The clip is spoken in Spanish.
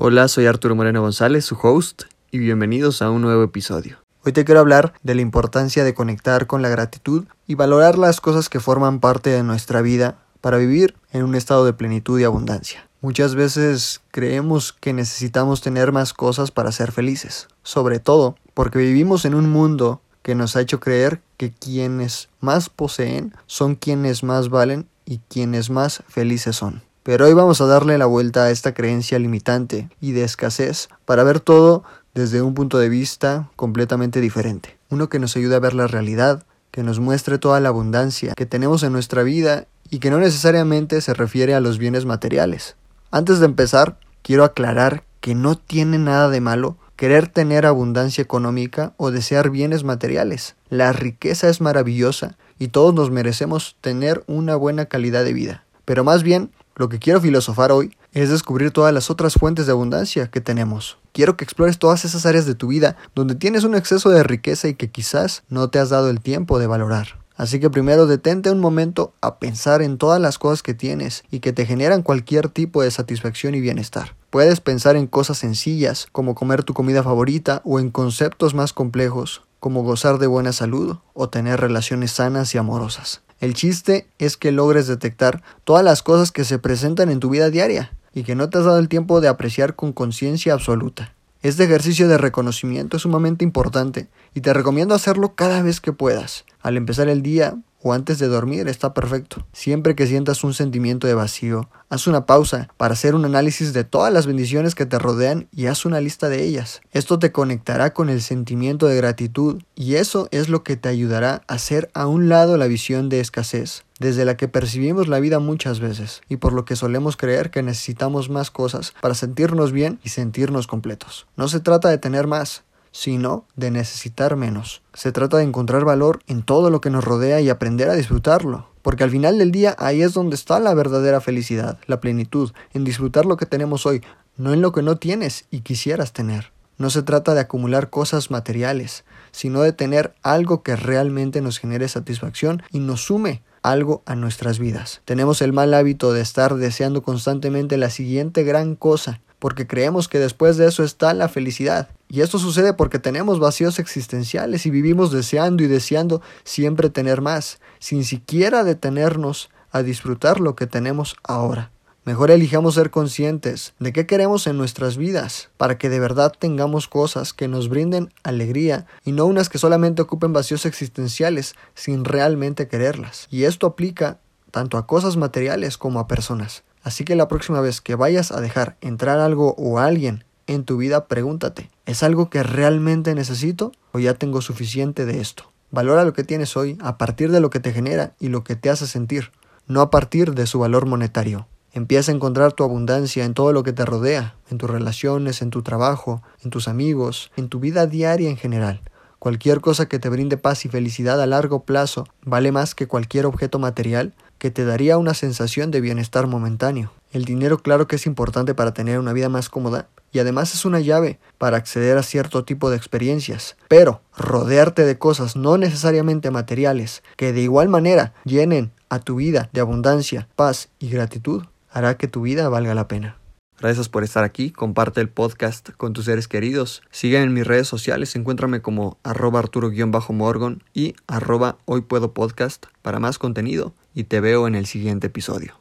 Hola, soy Arturo Moreno González, su host, y bienvenidos a un nuevo episodio. Hoy te quiero hablar de la importancia de conectar con la gratitud y valorar las cosas que forman parte de nuestra vida para vivir en un estado de plenitud y abundancia. Muchas veces creemos que necesitamos tener más cosas para ser felices, sobre todo porque vivimos en un mundo que nos ha hecho creer que quienes más poseen son quienes más valen y quienes más felices son. Pero hoy vamos a darle la vuelta a esta creencia limitante y de escasez para ver todo desde un punto de vista completamente diferente. Uno que nos ayude a ver la realidad, que nos muestre toda la abundancia que tenemos en nuestra vida y que no necesariamente se refiere a los bienes materiales. Antes de empezar, quiero aclarar que no tiene nada de malo querer tener abundancia económica o desear bienes materiales. La riqueza es maravillosa y todos nos merecemos tener una buena calidad de vida. Pero más bien lo que quiero filosofar hoy es descubrir todas las otras fuentes de abundancia que tenemos. Quiero que explores todas esas áreas de tu vida donde tienes un exceso de riqueza y que quizás no te has dado el tiempo de valorar. Así que primero detente un momento a pensar en todas las cosas que tienes y que te generan cualquier tipo de satisfacción y bienestar. Puedes pensar en cosas sencillas como comer tu comida favorita o en conceptos más complejos como gozar de buena salud o tener relaciones sanas y amorosas. El chiste es que logres detectar todas las cosas que se presentan en tu vida diaria y que no te has dado el tiempo de apreciar con conciencia absoluta. Este ejercicio de reconocimiento es sumamente importante y te recomiendo hacerlo cada vez que puedas. Al empezar el día, o antes de dormir está perfecto. Siempre que sientas un sentimiento de vacío, haz una pausa para hacer un análisis de todas las bendiciones que te rodean y haz una lista de ellas. Esto te conectará con el sentimiento de gratitud y eso es lo que te ayudará a hacer a un lado la visión de escasez desde la que percibimos la vida muchas veces y por lo que solemos creer que necesitamos más cosas para sentirnos bien y sentirnos completos. No se trata de tener más, sino de necesitar menos. Se trata de encontrar valor en todo lo que nos rodea y aprender a disfrutarlo. Porque al final del día ahí es donde está la verdadera felicidad, la plenitud, en disfrutar lo que tenemos hoy, no en lo que no tienes y quisieras tener. No se trata de acumular cosas materiales, sino de tener algo que realmente nos genere satisfacción y nos sume algo a nuestras vidas. Tenemos el mal hábito de estar deseando constantemente la siguiente gran cosa porque creemos que después de eso está la felicidad. Y esto sucede porque tenemos vacíos existenciales y vivimos deseando y deseando siempre tener más, sin siquiera detenernos a disfrutar lo que tenemos ahora. Mejor elijamos ser conscientes de qué queremos en nuestras vidas, para que de verdad tengamos cosas que nos brinden alegría y no unas que solamente ocupen vacíos existenciales sin realmente quererlas. Y esto aplica tanto a cosas materiales como a personas. Así que la próxima vez que vayas a dejar entrar algo o alguien en tu vida, pregúntate, ¿es algo que realmente necesito o ya tengo suficiente de esto? Valora lo que tienes hoy a partir de lo que te genera y lo que te hace sentir, no a partir de su valor monetario. Empieza a encontrar tu abundancia en todo lo que te rodea, en tus relaciones, en tu trabajo, en tus amigos, en tu vida diaria en general. Cualquier cosa que te brinde paz y felicidad a largo plazo vale más que cualquier objeto material que te daría una sensación de bienestar momentáneo. El dinero claro que es importante para tener una vida más cómoda y además es una llave para acceder a cierto tipo de experiencias, pero rodearte de cosas no necesariamente materiales que de igual manera llenen a tu vida de abundancia, paz y gratitud hará que tu vida valga la pena. Gracias por estar aquí, comparte el podcast con tus seres queridos, sígueme en mis redes sociales, encuéntrame como arroba arturo-morgon y arroba hoy puedo podcast para más contenido y te veo en el siguiente episodio.